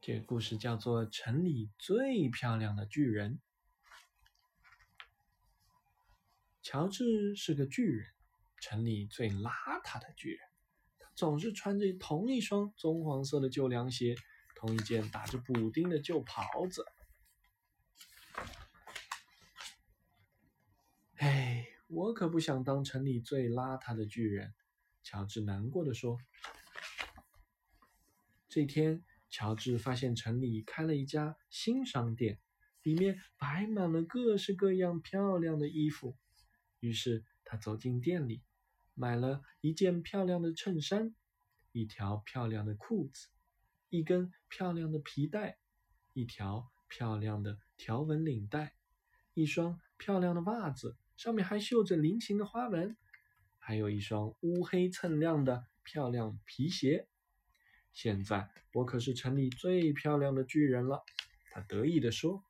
这个故事叫做《城里最漂亮的巨人》。乔治是个巨人，城里最邋遢的巨人。他总是穿着同一双棕黄色的旧凉鞋，同一件打着补丁的旧袍子。哎，我可不想当城里最邋遢的巨人。乔治难过的说。这天，乔治发现城里开了一家新商店，里面摆满了各式各样漂亮的衣服。于是他走进店里，买了一件漂亮的衬衫，一条漂亮的裤子，一根漂亮的皮带，一条漂亮的条纹领带，一双漂亮的袜子，上面还绣着菱形的花纹，还有一双乌黑锃亮的漂亮皮鞋。现在我可是城里最漂亮的巨人了，他得意地说。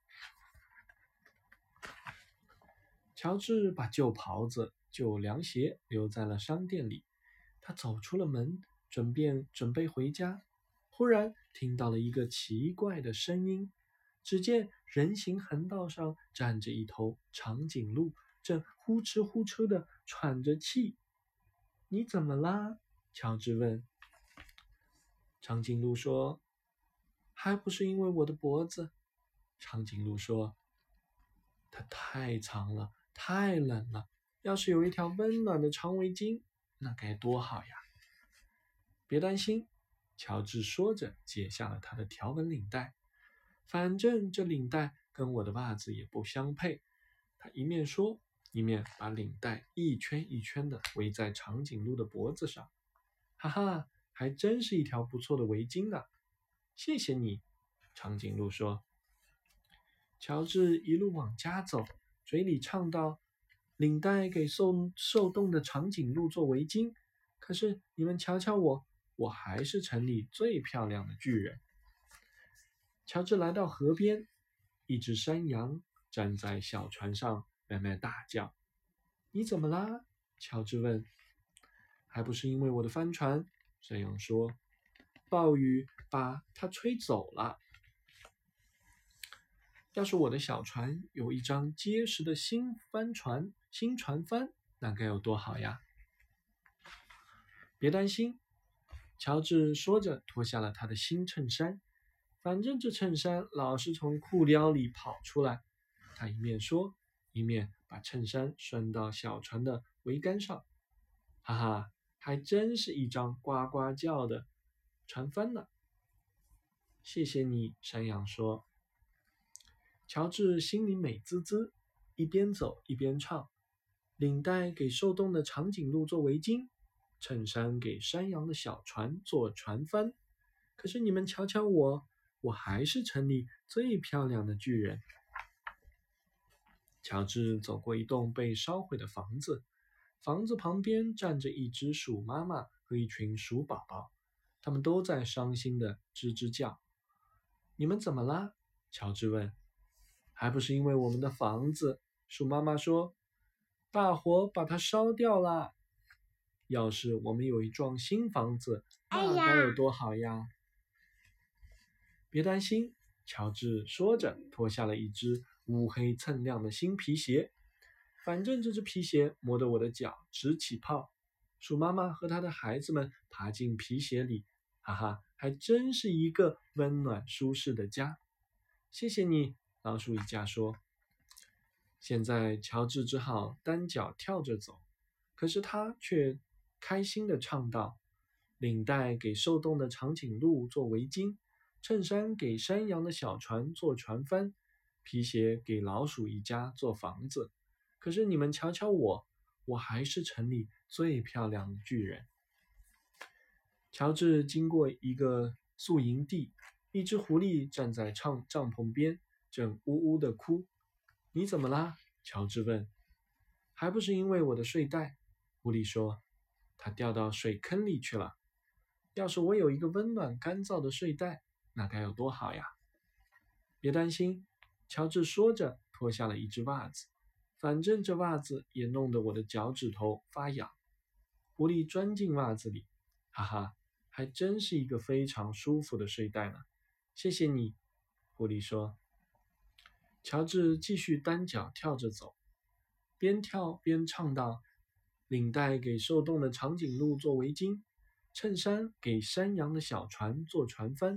乔治把旧袍子、旧凉鞋留在了商店里。他走出了门，准备准备回家。忽然听到了一个奇怪的声音。只见人行横道上站着一头长颈鹿，正呼哧呼哧的喘着气。“你怎么啦？”乔治问。长颈鹿说：“还不是因为我的脖子。”长颈鹿说：“它太长了，太冷了。要是有一条温暖的长围巾，那该多好呀！”别担心，乔治说着，解下了他的条纹领带。反正这领带跟我的袜子也不相配。他一面说，一面把领带一圈一圈的围在长颈鹿的脖子上。哈哈！还真是一条不错的围巾呢，谢谢你。长颈鹿说。乔治一路往家走，嘴里唱道：“领带给受受冻的长颈鹿做围巾。”可是你们瞧瞧我，我还是城里最漂亮的巨人。乔治来到河边，一只山羊站在小船上，外面大叫：“你怎么啦？”乔治问。“还不是因为我的帆船。”山羊说：“暴雨把它吹走了。要是我的小船有一张结实的新帆船、新船帆，那该有多好呀！”别担心，乔治说着，脱下了他的新衬衫。反正这衬衫老是从裤腰里跑出来。他一面说，一面把衬衫拴到小船的桅杆上。哈哈！还真是一张呱呱叫的船帆呢！谢谢你，山羊说。乔治心里美滋滋，一边走一边唱：领带给受冻的长颈鹿做围巾，衬衫给山羊的小船做船帆。可是你们瞧瞧我，我还是城里最漂亮的巨人。乔治走过一栋被烧毁的房子。房子旁边站着一只鼠妈妈和一群鼠宝宝，他们都在伤心的吱吱叫。你们怎么啦？乔治问。还不是因为我们的房子，鼠妈妈说，大火把它烧掉了。要是我们有一幢新房子，那该有多好呀！别担心，乔治说着，脱下了一只乌黑锃亮的新皮鞋。反正这只皮鞋磨得我的脚直起泡。鼠妈妈和她的孩子们爬进皮鞋里，哈哈，还真是一个温暖舒适的家。谢谢你，老鼠一家说。现在乔治只好单脚跳着走，可是他却开心地唱道：“领带给受冻的长颈鹿做围巾，衬衫给山羊的小船做船帆，皮鞋给老鼠一家做房子。”可是你们瞧瞧我，我还是城里最漂亮的巨人。乔治经过一个宿营地，一只狐狸站在帐帐篷边，正呜呜的哭。你怎么啦？乔治问。还不是因为我的睡袋。狐狸说，它掉到水坑里去了。要是我有一个温暖干燥的睡袋，那该有多好呀！别担心，乔治说着，脱下了一只袜子。反正这袜子也弄得我的脚趾头发痒。狐狸钻进袜子里，哈哈，还真是一个非常舒服的睡袋呢。谢谢你。”狐狸说。乔治继续单脚跳着走，边跳边唱道：“领带给受冻的长颈鹿做围巾，衬衫给山羊的小船做船帆，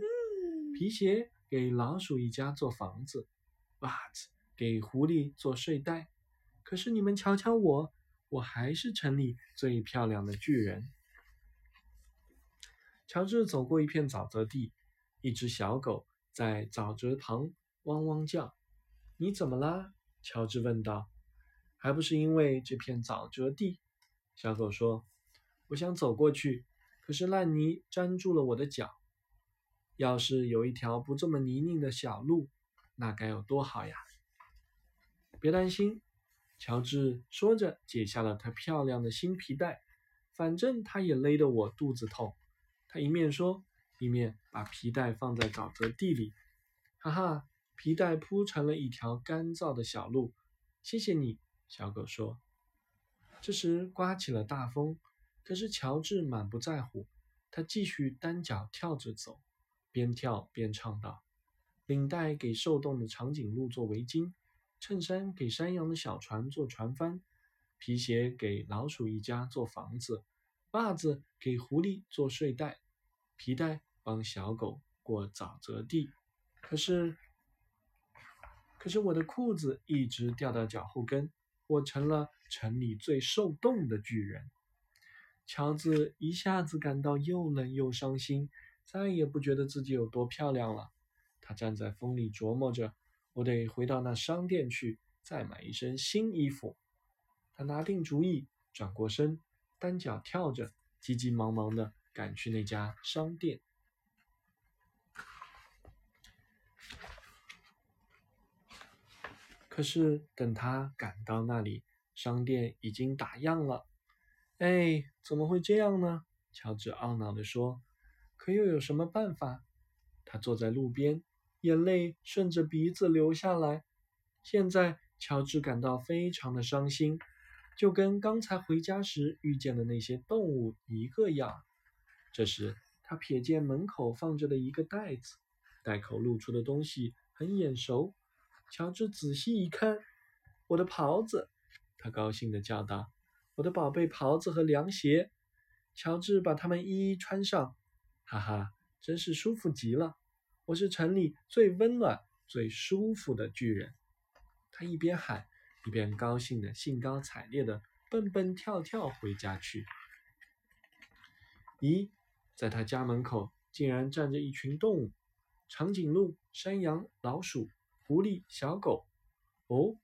皮鞋给老鼠一家做房子，袜子给狐狸做睡袋。可是你们瞧瞧我，我还是城里最漂亮的巨人。”乔治走过一片沼泽地，一只小狗在沼泽旁汪汪叫。你怎么啦？乔治问道。还不是因为这片沼泽地。小狗说：“我想走过去，可是烂泥粘住了我的脚。要是有一条不这么泥泞的小路，那该有多好呀！”别担心，乔治说着，解下了他漂亮的新皮带。反正他也勒得我肚子痛。他一面说，一面把皮带放在沼泽地里。哈哈。皮带铺成了一条干燥的小路。谢谢你，小狗说。这时刮起了大风，可是乔治满不在乎，他继续单脚跳着走，边跳边唱道：“领带给受冻的长颈鹿做围巾，衬衫给山羊的小船做船帆，皮鞋给老鼠一家做房子，袜子给狐狸做睡袋，皮带帮小狗过沼泽地。可是。”可是我的裤子一直掉到脚后跟，我成了城里最受冻的巨人。乔治一下子感到又冷又伤心，再也不觉得自己有多漂亮了。他站在风里琢磨着：“我得回到那商店去，再买一身新衣服。”他拿定主意，转过身，单脚跳着，急急忙忙地赶去那家商店。可是等他赶到那里，商店已经打烊了。哎，怎么会这样呢？乔治懊恼地说。可又有什么办法？他坐在路边，眼泪顺着鼻子流下来。现在，乔治感到非常的伤心，就跟刚才回家时遇见的那些动物一个样。这时，他瞥见门口放着的一个袋子，袋口露出的东西很眼熟。乔治仔细一看，我的袍子，他高兴地叫道：“我的宝贝袍子和凉鞋！”乔治把它们一一穿上，哈哈，真是舒服极了！我是城里最温暖、最舒服的巨人。他一边喊，一边高兴的、兴高采烈的蹦蹦跳跳回家去。咦，在他家门口竟然站着一群动物：长颈鹿、山羊、老鼠。狐狸、小狗，哦，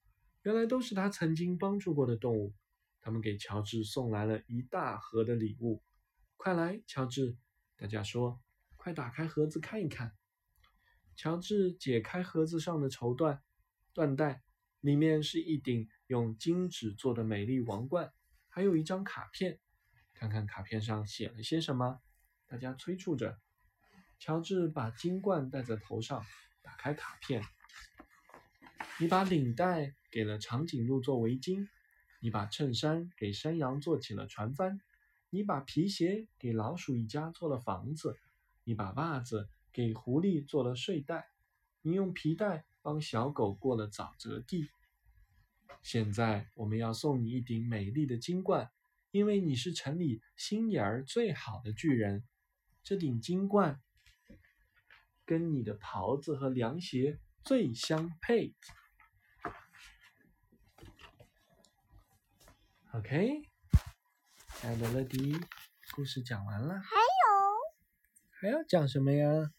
原来都是他曾经帮助过的动物。他们给乔治送来了一大盒的礼物。快来，乔治！大家说，快打开盒子看一看。乔治解开盒子上的绸缎缎带，里面是一顶用金纸做的美丽王冠，还有一张卡片。看看卡片上写了些什么？大家催促着。乔治把金冠戴在头上，打开卡片。你把领带给了长颈鹿做围巾，你把衬衫给山羊做起了船帆，你把皮鞋给老鼠一家做了房子，你把袜子给狐狸做了睡袋，你用皮带帮小狗过了沼泽地。现在我们要送你一顶美丽的金冠，因为你是城里心眼儿最好的巨人。这顶金冠跟你的袍子和凉鞋最相配。OK，亲爱的乐迪，故事讲完了。还有，还要讲什么呀？